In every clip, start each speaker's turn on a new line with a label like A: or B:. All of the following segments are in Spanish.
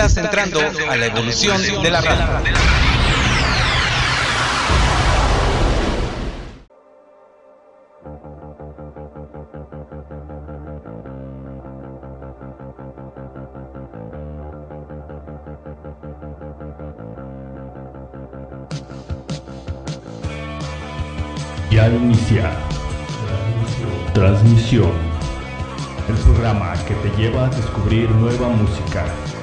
A: Estás entrando a la evolución de la radio.
B: Ya al iniciar. Transmisión. El programa que te lleva a descubrir nueva música,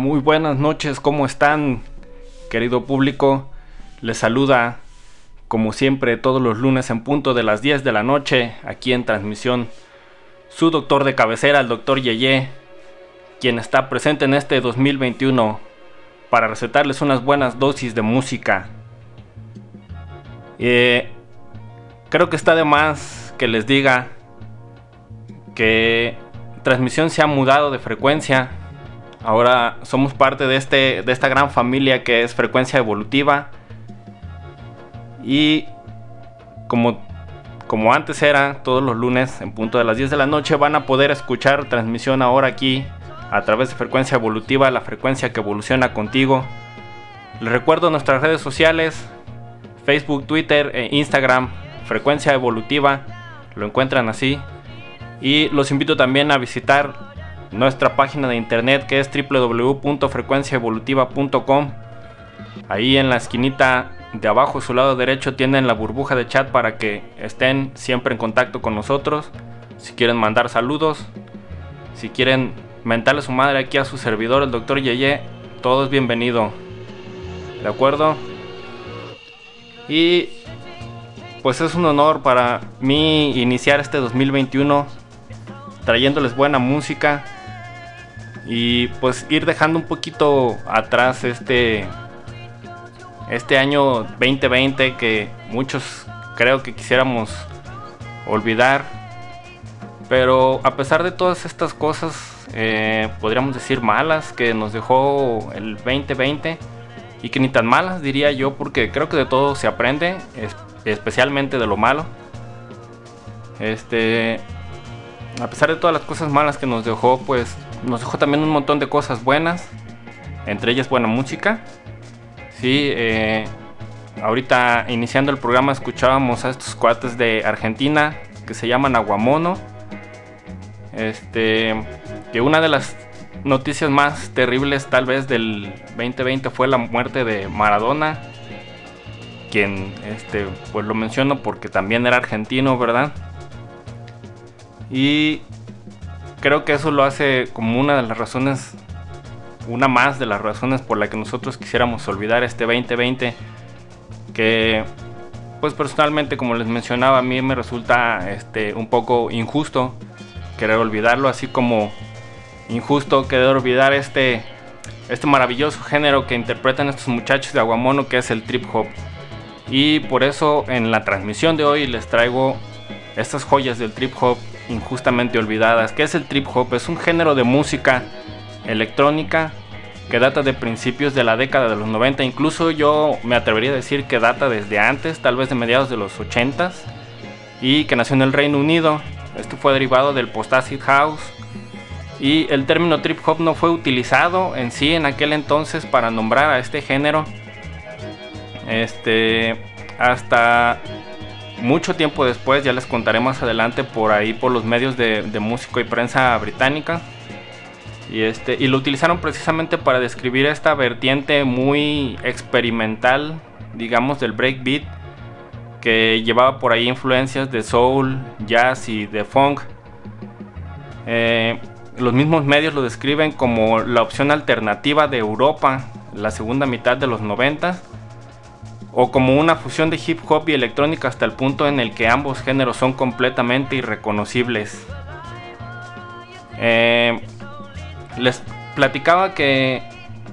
C: Muy buenas noches, ¿cómo están, querido público? Les saluda, como siempre, todos los lunes en punto de las 10 de la noche, aquí en transmisión, su doctor de cabecera, el doctor Yeye, quien está presente en este 2021 para recetarles unas buenas dosis de música. Eh, creo que está de más que les diga que transmisión se ha mudado de frecuencia Ahora somos parte de, este, de esta gran familia que es frecuencia evolutiva. Y como, como antes era, todos los lunes en punto de las 10 de la noche van a poder escuchar transmisión ahora aquí a través de frecuencia evolutiva, la frecuencia que evoluciona contigo. Les recuerdo nuestras redes sociales, Facebook, Twitter e Instagram, frecuencia evolutiva, lo encuentran así. Y los invito también a visitar nuestra página de internet que es www.frecuenciaevolutiva.com. Ahí en la esquinita de abajo, a su lado derecho, tienen la burbuja de chat para que estén siempre en contacto con nosotros. Si quieren mandar saludos, si quieren mentarle su madre aquí a su servidor, el doctor Yeye, todo es bienvenido. ¿De acuerdo? Y pues es un honor para mí iniciar este 2021 trayéndoles buena música y pues ir dejando un poquito atrás este este año 2020 que muchos creo que quisiéramos olvidar. Pero a pesar de todas estas cosas eh, podríamos decir malas que nos dejó el 2020 y que ni tan malas diría yo porque creo que de todo se aprende especialmente de lo malo. Este a pesar de todas las cosas malas que nos dejó pues nos dejó también un montón de cosas buenas, entre ellas buena música. Sí, eh, ahorita iniciando el programa escuchábamos a estos cuates de Argentina que se llaman Aguamono. Este, que una de las noticias más terribles tal vez del 2020 fue la muerte de Maradona. Quien, este, pues lo menciono porque también era argentino, ¿verdad? Y creo que eso lo hace como una de las razones, una más de las razones por la que nosotros quisiéramos olvidar este 2020, que pues personalmente como les mencionaba a mí me resulta este, un poco injusto querer olvidarlo, así como injusto querer olvidar este, este maravilloso género que interpretan estos muchachos de Aguamono que es el trip hop. Y por eso en la transmisión de hoy les traigo estas joyas del trip hop injustamente olvidadas. ¿Qué es el trip hop? Es un género de música electrónica que data de principios de la década de los 90. Incluso yo me atrevería a decir que data desde antes, tal vez de mediados de los 80s. Y que nació en el Reino Unido. Esto fue derivado del post-acid house. Y el término trip hop no fue utilizado en sí en aquel entonces para nombrar a este género. Este, hasta mucho tiempo después, ya les contaré más adelante por ahí por los medios de, músico y prensa británica. Y, este, y lo utilizaron precisamente para describir esta vertiente muy experimental, digamos, del breakbeat, que llevaba por ahí influencias de soul, jazz y de funk. Eh, los mismos medios lo describen como la opción alternativa de Europa, la segunda mitad de los 90 o como una fusión de hip hop y electrónica hasta el punto en el que ambos géneros son completamente irreconocibles. Eh, les platicaba que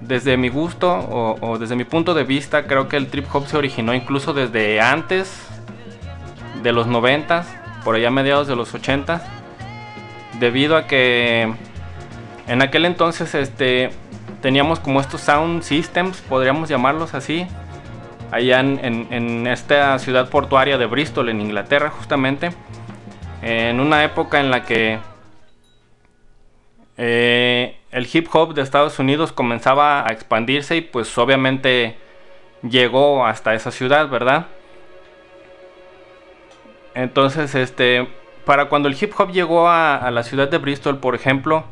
C: desde mi gusto o, desde mi punto de vista creo que el trip hop se originó incluso desde antes de los 90, por allá mediados de los 80, debido a que en aquel entonces este, teníamos como estos sound systems, podríamos llamarlos así, allá en, esta ciudad portuaria de Bristol, en Inglaterra, justamente, en una época en la que eh, el hip hop de Estados Unidos comenzaba a expandirse y pues obviamente llegó hasta esa ciudad, ¿verdad? Entonces, este, para cuando el hip hop llegó a la ciudad de Bristol, por ejemplo,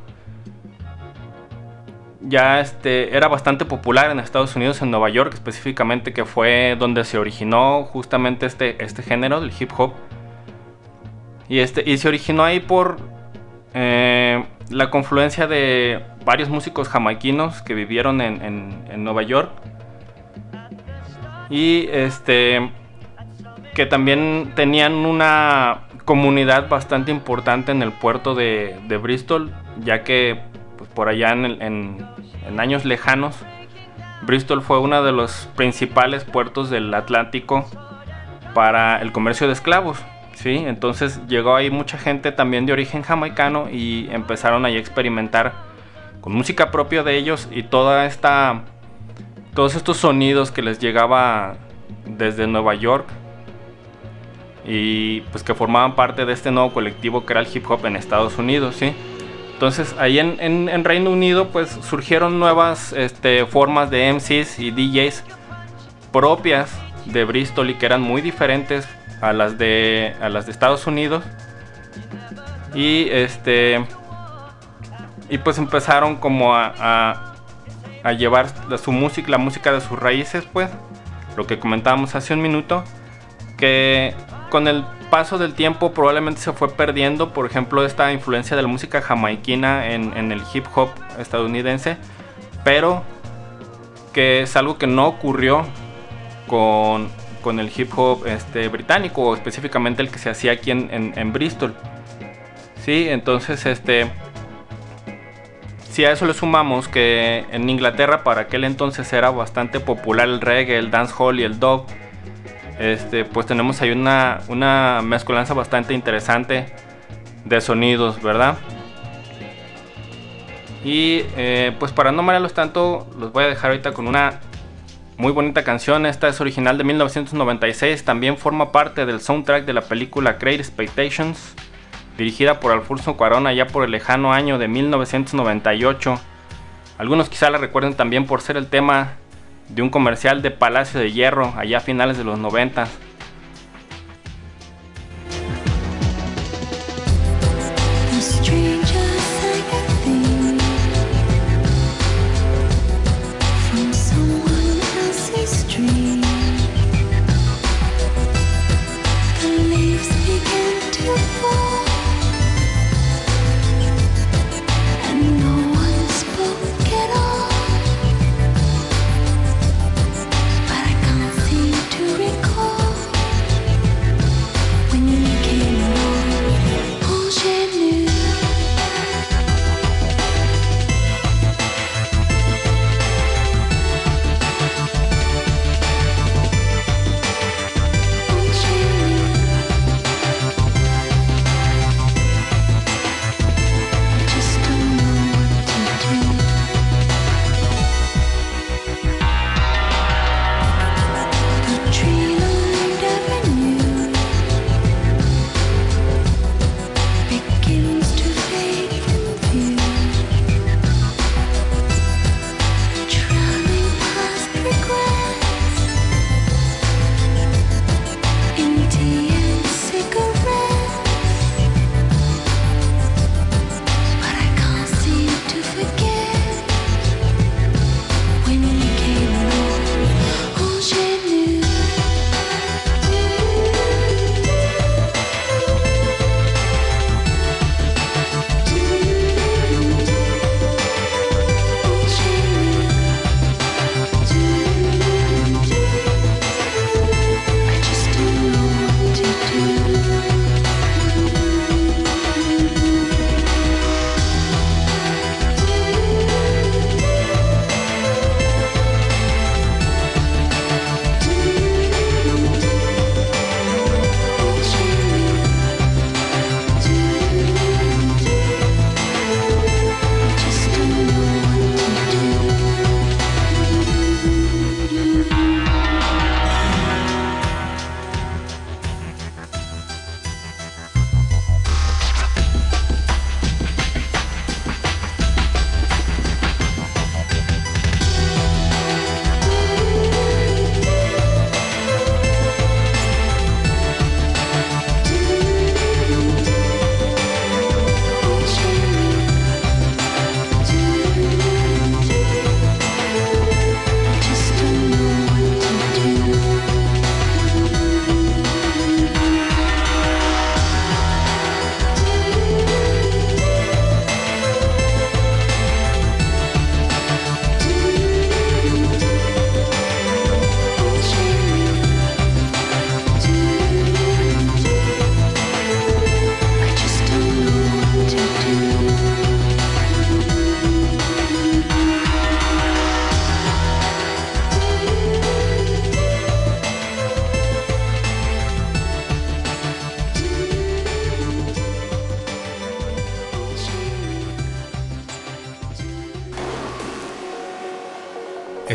C: ya este, era bastante popular en Estados Unidos, en Nueva York específicamente, que fue donde se originó justamente este, este género del hip hop. Y, este, y se originó ahí por, eh, la confluencia de varios músicos jamaiquinos que vivieron en, Nueva York. Y este que también tenían una comunidad bastante importante en el puerto de, Bristol, ya que pues, por allá en, años lejanos, Bristol fue uno de los principales puertos del Atlántico para el comercio de esclavos. ¿sí? Entonces llegó ahí mucha gente también de origen jamaicano y empezaron ahí a experimentar con música propia de ellos y toda esta todos estos sonidos que les llegaba desde Nueva York y pues que formaban parte de este nuevo colectivo que era el hip hop en Estados Unidos, ¿sí? Entonces ahí en, Reino Unido pues surgieron nuevas este, formas de MCs y DJs propias de Bristol y que eran muy diferentes a las de a las de Estados Unidos. Y este y pues empezaron como a, a, llevar su música la música de sus raíces pues. Lo que comentábamos hace un minuto que con el paso del tiempo probablemente se fue perdiendo por ejemplo esta influencia de la música jamaiquina en, el hip hop estadounidense pero que es algo que no ocurrió con con el hip hop este, británico, o específicamente el que se hacía aquí en, Bristol. Sí, entonces este. Si a eso le sumamos que en Inglaterra para aquel entonces era bastante popular el reggae, el dancehall y el dub, este, pues tenemos ahí una, mezcolanza bastante interesante de sonidos, ¿verdad? Y eh, pues para no marearlos tanto, los voy a dejar ahorita con una muy bonita canción, esta es original de 1996, también forma parte del soundtrack de la película Great Expectations, dirigida por Alfonso Cuarón allá por el lejano año de 1998. Algunos quizá la recuerden también por ser el tema de un comercial de Palacio de Hierro allá a finales de los 90.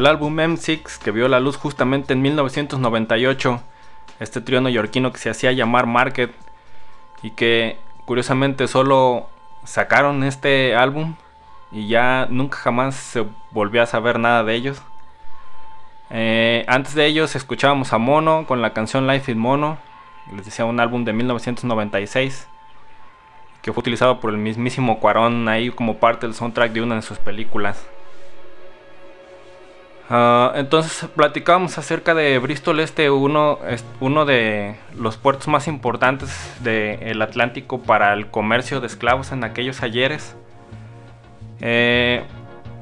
C: Del álbum M6 que vio la luz justamente en 1998, este trío neoyorquino que se hacía llamar Market y que curiosamente solo sacaron este álbum y ya nunca jamás se volvió a saber nada de ellos. Eh, antes de ellos escuchábamos a Mono con la canción Life in Mono, les decía un álbum de 1996 que fue utilizado por el mismísimo Cuarón ahí como parte del soundtrack de una de sus películas. Ah, entonces platicábamos acerca de Bristol Este, uno, uno de los puertos más importantes del Atlántico para el comercio de esclavos en aquellos ayeres. Eh,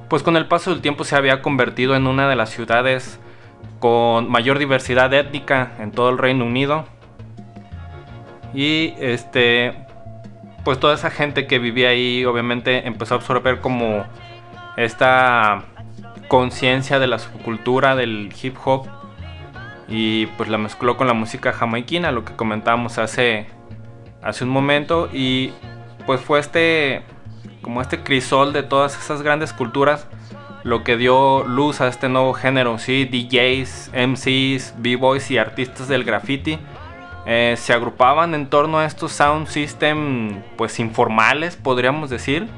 C: pues con el paso del tiempo se había convertido en una de las ciudades con mayor diversidad étnica en todo el Reino Unido. Y este, pues toda esa gente que vivía ahí obviamente empezó a absorber como esta conciencia de la subcultura del hip hop y pues la mezcló con la música jamaiquina, lo que comentábamos hace, hace un momento y pues fue este como este crisol de todas esas grandes culturas lo que dio luz a este nuevo género, ¿sí? DJs, MCs, B-boys y artistas del graffiti eh, se agrupaban en torno a estos sound system pues informales, podríamos decir.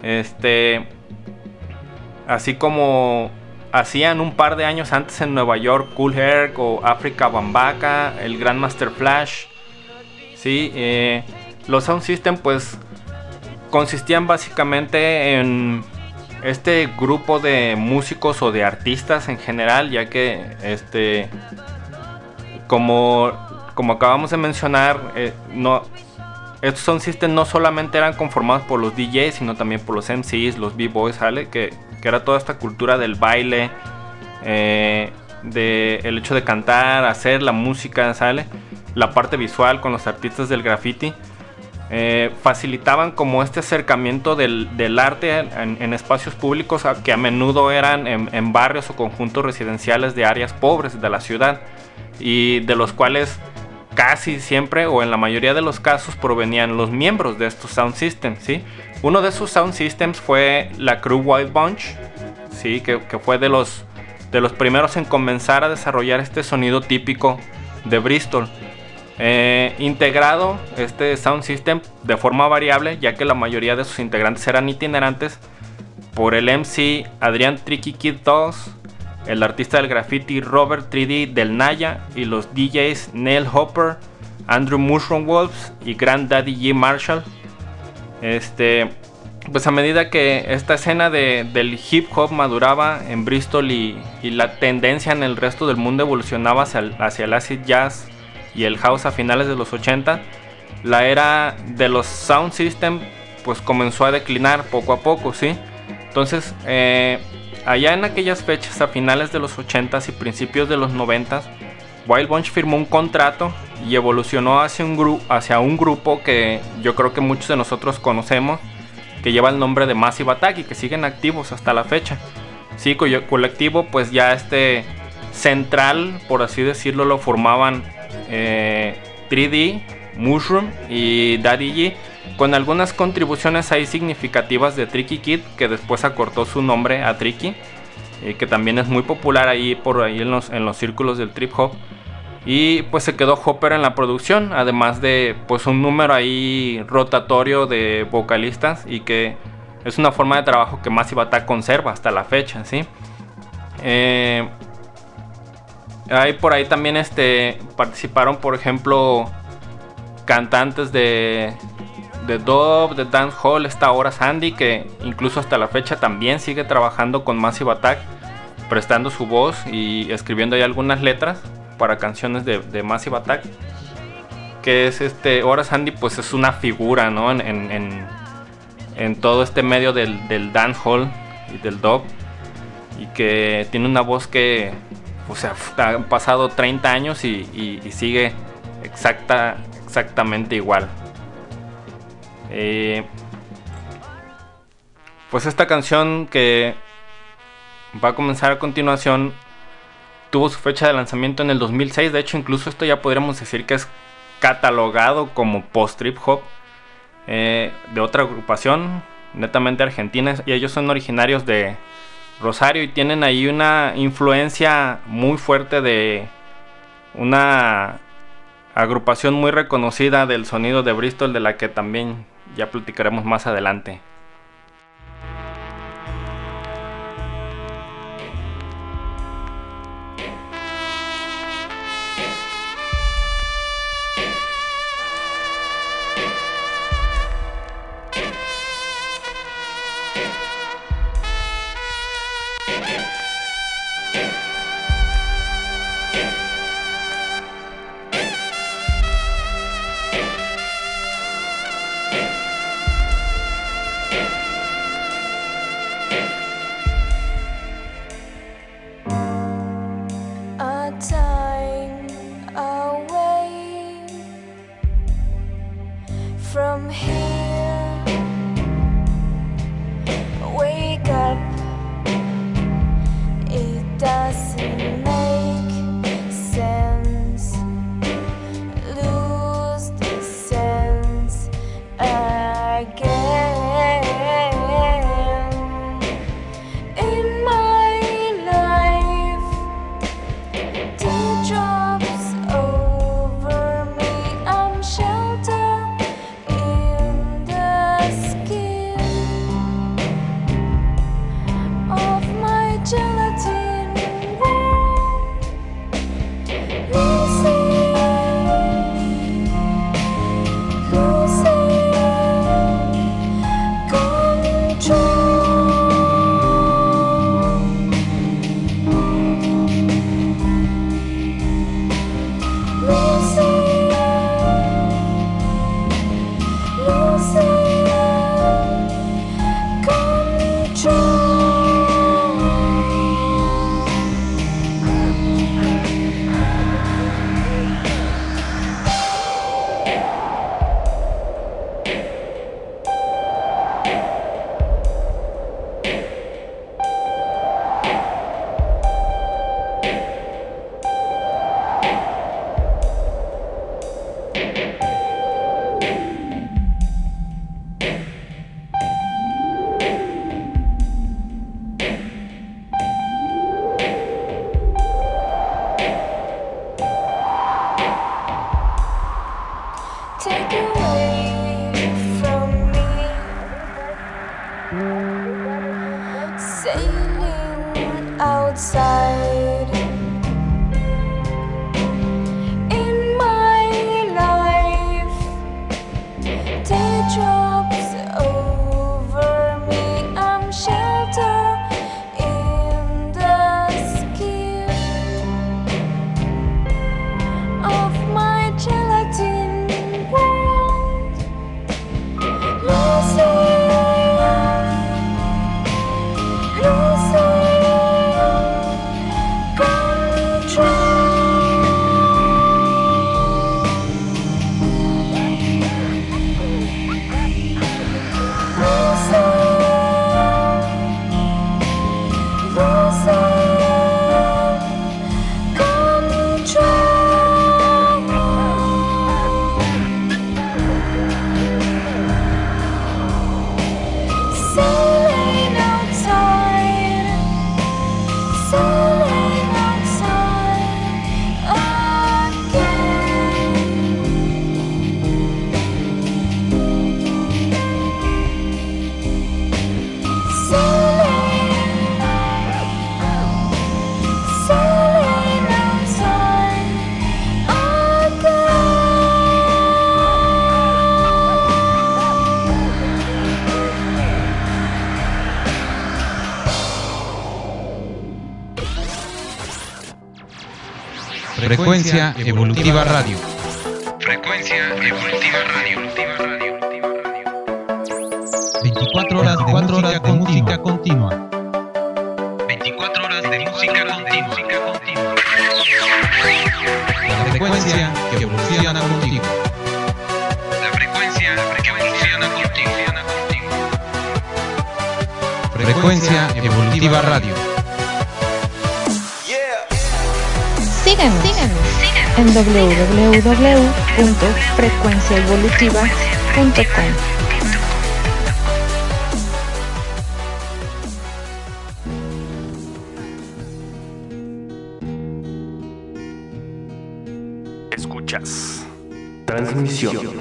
C: Este así como hacían un par de años antes en Nueva York Cool Herc o Africa Bambaka, el Grandmaster Flash. Sí, eh, los Sound System pues consistían básicamente en este grupo de músicos o de artistas en general, ya que este como, como acabamos de mencionar, eh, no, estos Sound System no solamente eran conformados por los DJs, sino también por los MCs, los B-Boys, ¿sale? Que que era toda esta cultura del baile, eh, de el hecho de cantar, hacer la música, ¿sale? La parte visual con los artistas del graffiti. Eh, facilitaban como este acercamiento del, arte en, espacios públicos que a menudo eran en, barrios o conjuntos residenciales de áreas pobres de la ciudad y de los cuales casi siempre o en la mayoría de los casos provenían los miembros de estos sound systems, ¿sí? Uno de sus sound systems fue la Crew Wild Bunch, ¿sí? que, fue de los, de los primeros en comenzar a desarrollar este sonido típico de Bristol. Eh, integrado este sound system de forma variable, ya que la mayoría de sus integrantes eran itinerantes, por el MC Adrian Tricky Kid 2, el artista del graffiti Robert 3D del Naya y los DJs Neil Hopper, Andrew Mushroom Wolves y Grand Daddy G. Marshall. Este, pues a medida que esta escena del hip hop maduraba en Bristol y, la tendencia en el resto del mundo evolucionaba hacia el, hacia el acid jazz y el house a finales de los 80, la era de los sound system pues comenzó a declinar poco a poco, ¿sí? Entonces, eh, allá en aquellas fechas, a finales de los 80s y principios de los 90s, Wild Bunch firmó un contrato y evolucionó hacia un, hacia un grupo que yo creo que muchos de nosotros conocemos, que lleva el nombre de Massive Attack y que siguen activos hasta la fecha. Sí, cuyo colectivo pues ya este central, por así decirlo, lo formaban 3D, eh, Mushroom y Daddy G, con algunas contribuciones ahí significativas de Tricky Kid, que después acortó su nombre a Tricky, y que también es muy popular ahí por ahí en los, en los círculos del trip hop. Y pues se quedó Hopper en la producción, además de pues un número ahí rotatorio de vocalistas y que es una forma de trabajo que Massive Attack conserva hasta la fecha, ¿sí? Eh, por ahí también este, participaron, por ejemplo, cantantes de, de dub, de dancehall, esta ahora Sandy, que incluso hasta la fecha también sigue trabajando con Massive Attack, prestando su voz y escribiendo ahí algunas letras para canciones de, Massive Attack. Que es este. Ahora Sandy, pues es una figura, ¿no? En, en, todo este medio del, del dancehall y del dub. Y que tiene una voz que. O sea, han pasado 30 años y, sigue exacta, exactamente igual. Eh, pues esta canción que va a comenzar a continuación tuvo su fecha de lanzamiento en el 2006. De hecho, incluso esto ya podríamos decir que es catalogado como post-trip hop eh, de otra agrupación, netamente argentina. Y ellos son originarios de Rosario y tienen ahí una influencia muy fuerte de una agrupación muy reconocida del sonido de Bristol, de la que también ya platicaremos más adelante.
D: Frecuencia Evolutiva Radio.
A: Frecuencia Evolutiva Radio.
D: 24 horas de, 4 horas de música continua.
A: 24 horas de música continua.
D: La frecuencia que evoluciona contigo.
A: La frecuencia que evoluciona contigo.
D: Frecuencia Evolutiva Radio.
E: Síguenos, en www.frecuenciaevolutiva.com.
C: Escuchas. Transmisión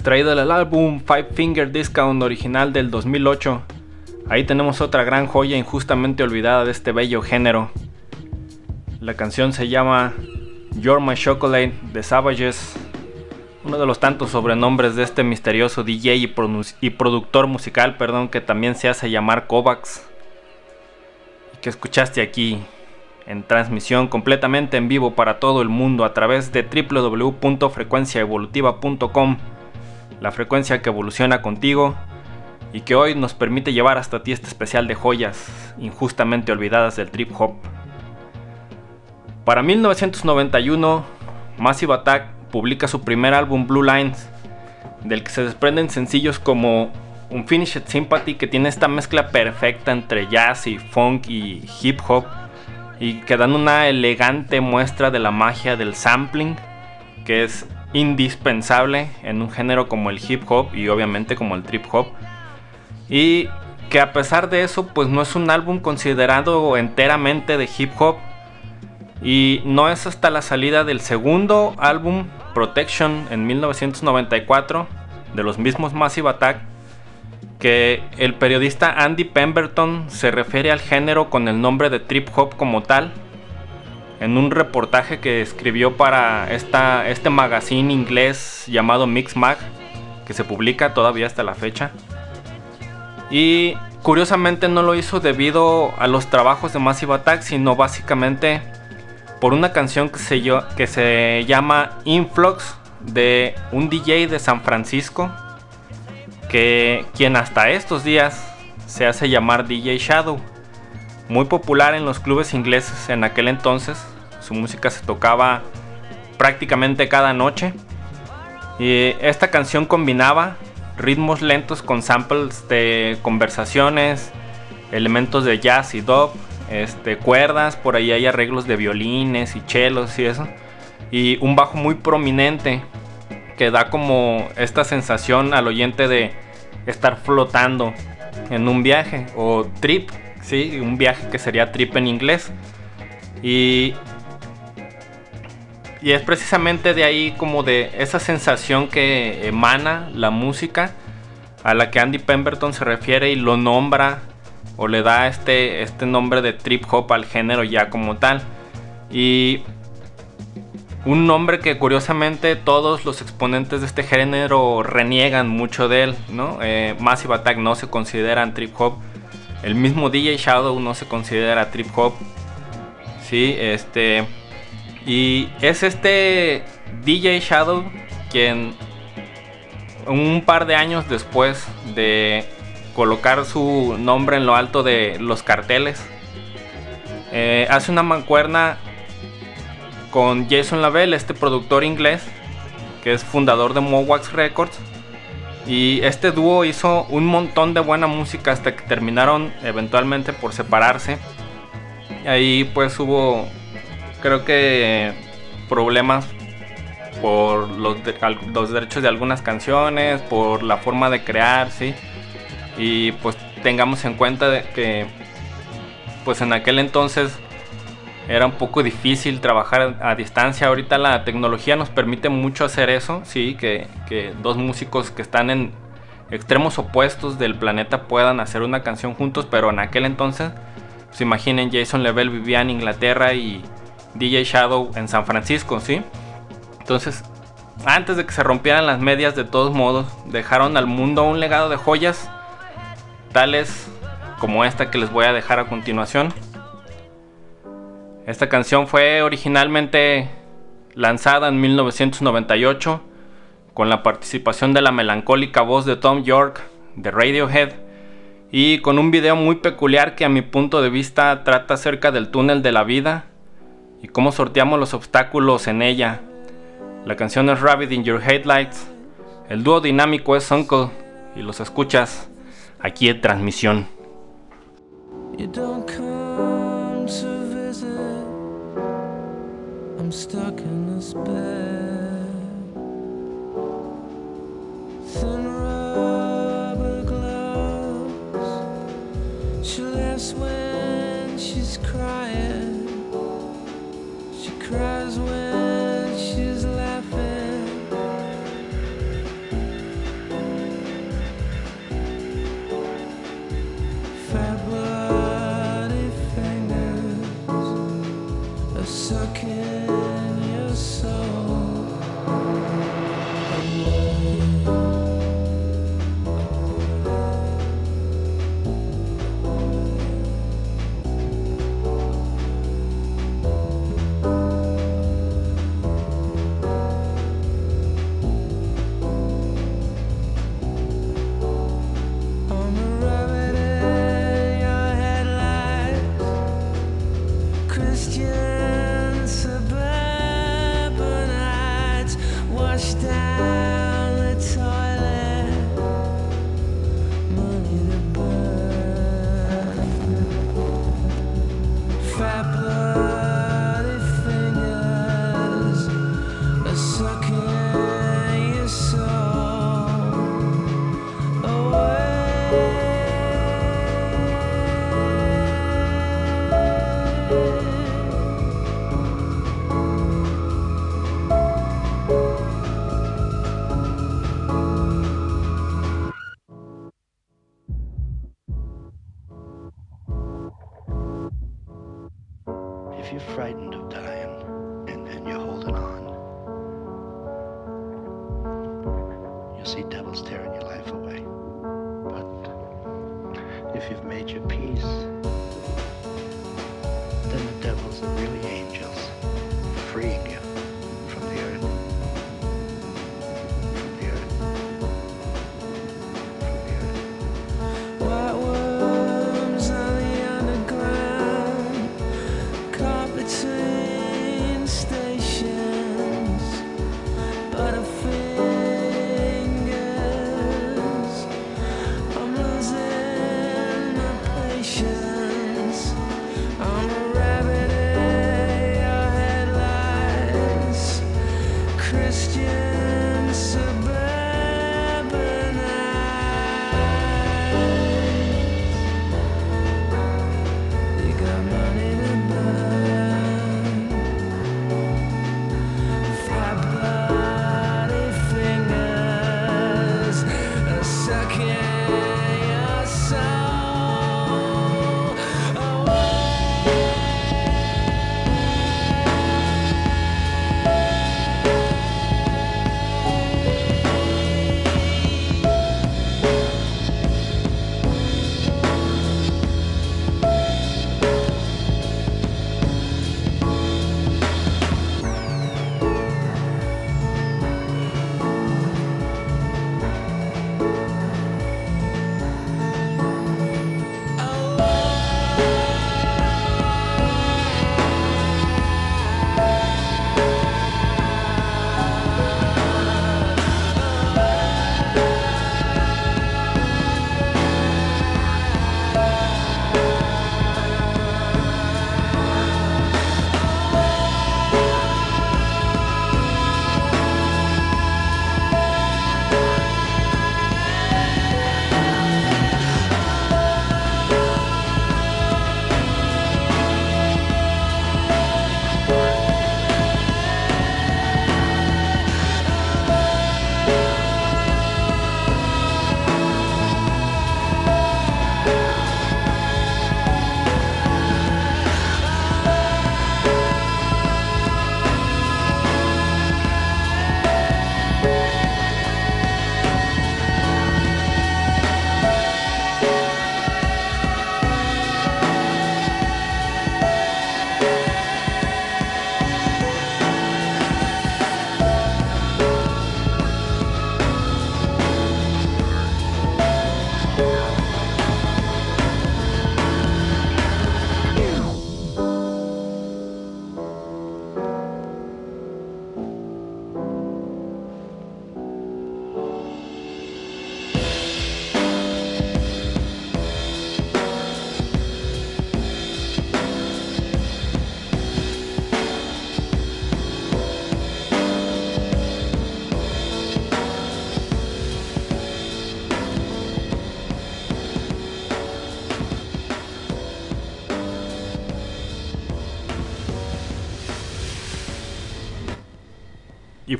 C: extraído del álbum Five Finger Discount original del 2008. Ahí tenemos otra gran joya injustamente olvidada de este bello género. La canción se llama You're My Chocolate de Savages, uno de los tantos sobrenombres de este misterioso DJ y, productor musical, perdón, que también se hace llamar Kovacs, y que escuchaste aquí en transmisión completamente en vivo para todo el mundo a través de www.frecuenciaevolutiva.com la frecuencia que evoluciona contigo y que hoy nos permite llevar hasta ti este especial de joyas injustamente olvidadas del trip hop. Para 1991, Massive Attack publica su primer álbum Blue Lines, del que se desprenden sencillos como Unfinished Sympathy, que tiene esta mezcla perfecta entre jazz y funk y hip hop, y que dan una elegante muestra de la magia del sampling, que es indispensable en un género como el hip hop y obviamente como el trip hop. Y que a pesar de eso, pues no es un álbum considerado enteramente de hip hop. Y no es hasta la salida del segundo álbum, Protection, en 1994, de los mismos Massive Attack, que el periodista Andy Pemberton se refiere al género con el nombre de trip hop como tal en un reportaje que escribió para este magazine inglés llamado Mix Mag, que se publica todavía hasta la fecha. Y curiosamente no lo hizo debido a los trabajos de Massive Attack, sino básicamente por una canción que se, que se llama Influx de un DJ de San Francisco, que quien hasta estos días se hace llamar DJ Shadow muy popular en los clubes ingleses en aquel entonces. Su música se tocaba prácticamente cada noche. Y esta canción combinaba ritmos lentos con samples de conversaciones, elementos de jazz y dub, este, cuerdas, por ahí hay arreglos de violines y chelos y eso. Y un bajo muy prominente que da como esta sensación al oyente de estar flotando en un viaje o trip ¿sí? Un viaje que sería trip en inglés. Y, y es precisamente de ahí como de esa sensación que emana la música a la que Andy Pemberton se refiere y lo nombra o le da este, este nombre de trip hop al género ya como tal. Y un nombre que curiosamente todos los exponentes de este género reniegan mucho de él, ¿no? Eh, Massive Attack no se consideran trip hop, el mismo DJ Shadow no se considera trip hop. Sí, este. Y es este DJ Shadow quien un par de años después de colocar su nombre en lo alto de los carteles, eh, hace una mancuerna con Jason Lavelle, este productor inglés, que es fundador de Mowax Records, y este dúo hizo un montón de buena música hasta que terminaron eventualmente por separarse. Ahí pues hubo, creo que, problemas por los, los derechos de algunas canciones, por la forma de crear, ¿sí? Y pues tengamos en cuenta de que pues en aquel entonces era un poco difícil trabajar a distancia. Ahorita la tecnología nos permite mucho hacer eso, sí, que, dos músicos que están en extremos opuestos del planeta puedan hacer una canción juntos, pero en aquel entonces, pues imaginen, Jason Level vivía en Inglaterra y DJ Shadow en San Francisco, ¿sí? Entonces, antes de que se rompieran las medias, de todos modos, dejaron al mundo un legado de joyas, tales como esta que les voy a dejar a continuación. Esta canción fue originalmente lanzada en 1998 con la participación de la melancólica voz de Tom York de Radiohead y con un video muy peculiar que a mi punto de vista trata acerca del túnel de la vida y cómo sorteamos los obstáculos en ella. La canción es Rabbit in Your Headlights, el dúo dinámico es Uncle y los escuchas aquí en transmisión.
F: I'm stuck in this bed.
G: Thin rubber gloves. She laughs when she's crying. She cries
C: when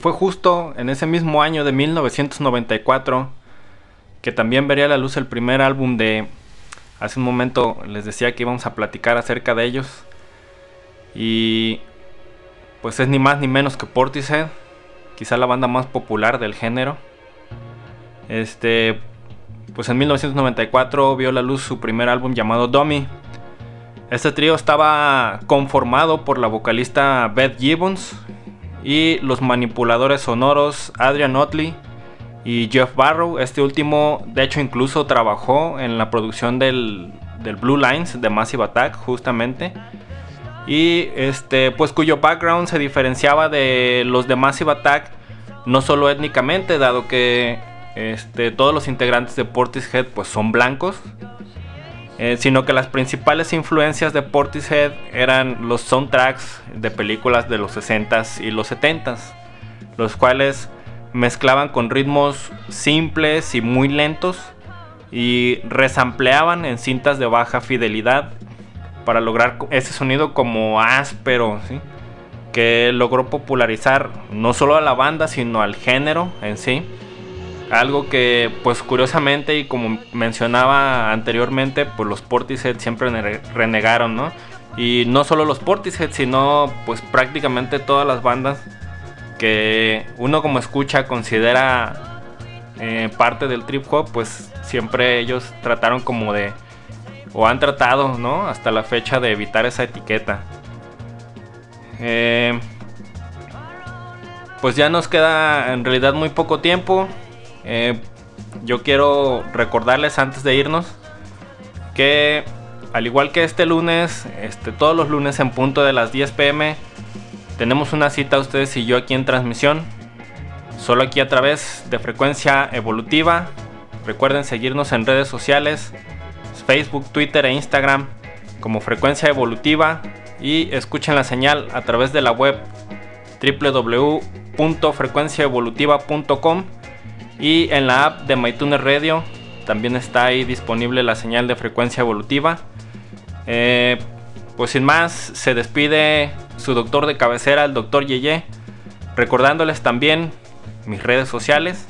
C: fue justo en ese mismo año de 1994 que también vería la luz el primer álbum de... Hace un momento les decía que íbamos a platicar acerca de ellos. Y pues es ni más ni menos que Portishead, quizá la banda más popular del género. Este, pues en 1994 vio la luz su primer álbum llamado Dummy. Este trío estaba conformado por la vocalista Beth Gibbons y los manipuladores sonoros Adrian Otley y Jeff Barrow. Este último, de hecho, incluso trabajó en la producción del, del Blue Lines de Massive Attack, justamente. Y este, pues cuyo background se diferenciaba de los de Massive Attack, no solo étnicamente, dado que este, todos los integrantes de Portishead pues son blancos, eh, sino que las principales influencias de Portishead eran los soundtracks de películas de los 60s y los 70s, los cuales mezclaban con ritmos simples y muy lentos y resampleaban en cintas de baja fidelidad para lograr ese sonido como áspero, que logró popularizar no solo a la banda, sino al género en sí. Algo que, pues curiosamente y como mencionaba anteriormente, pues los Portishead siempre renegaron, ¿no? Y no solo los Portishead, sino pues prácticamente todas las bandas que uno como escucha considera eh, parte del trip hop, pues siempre ellos trataron como de, o han tratado, ¿no? Hasta la fecha de evitar esa etiqueta. Eh, pues ya nos queda en realidad muy poco tiempo. Eh, yo quiero recordarles antes de irnos que al igual que este lunes, este, todos los lunes en punto de las 10 pm, tenemos una cita ustedes y yo aquí en transmisión. Solo aquí a través de frecuencia evolutiva. Recuerden seguirnos en redes sociales, Facebook, Twitter e Instagram como frecuencia evolutiva y escuchen la señal a través de la web www.frecuenciaevolutiva.com y en la app de MyTuner Radio también está ahí disponible la señal de frecuencia evolutiva. Eh, pues sin más, se despide su doctor de cabecera, el doctor Yeye, recordándoles también mis redes sociales.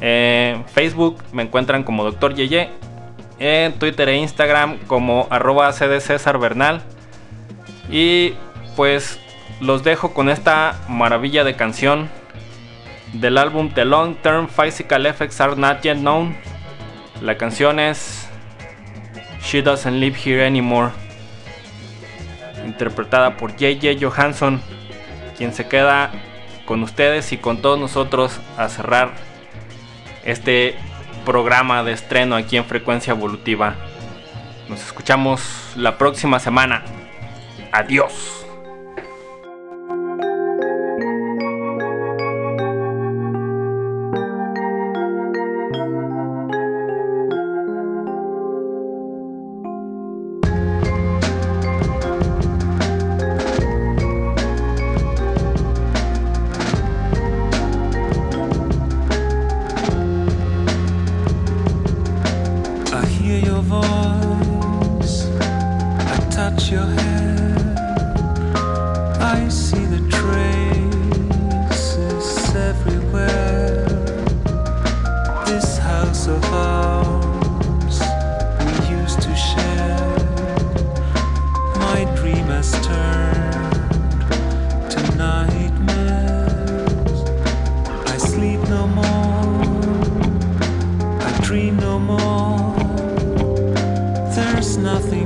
C: En Facebook me encuentran como doctor Yeye, en Twitter e Instagram como arroba Bernal. Y pues los dejo con esta maravilla de canción del álbum The Long Term Physical Effects Are Not Yet Known. La canción es She Doesn't Live Here Anymore, interpretada por J.J. Johansson, quien se queda con ustedes y con todos nosotros a cerrar este programa de estreno aquí en Frecuencia Evolutiva. Nos escuchamos la próxima semana. Adiós.
G: Nothing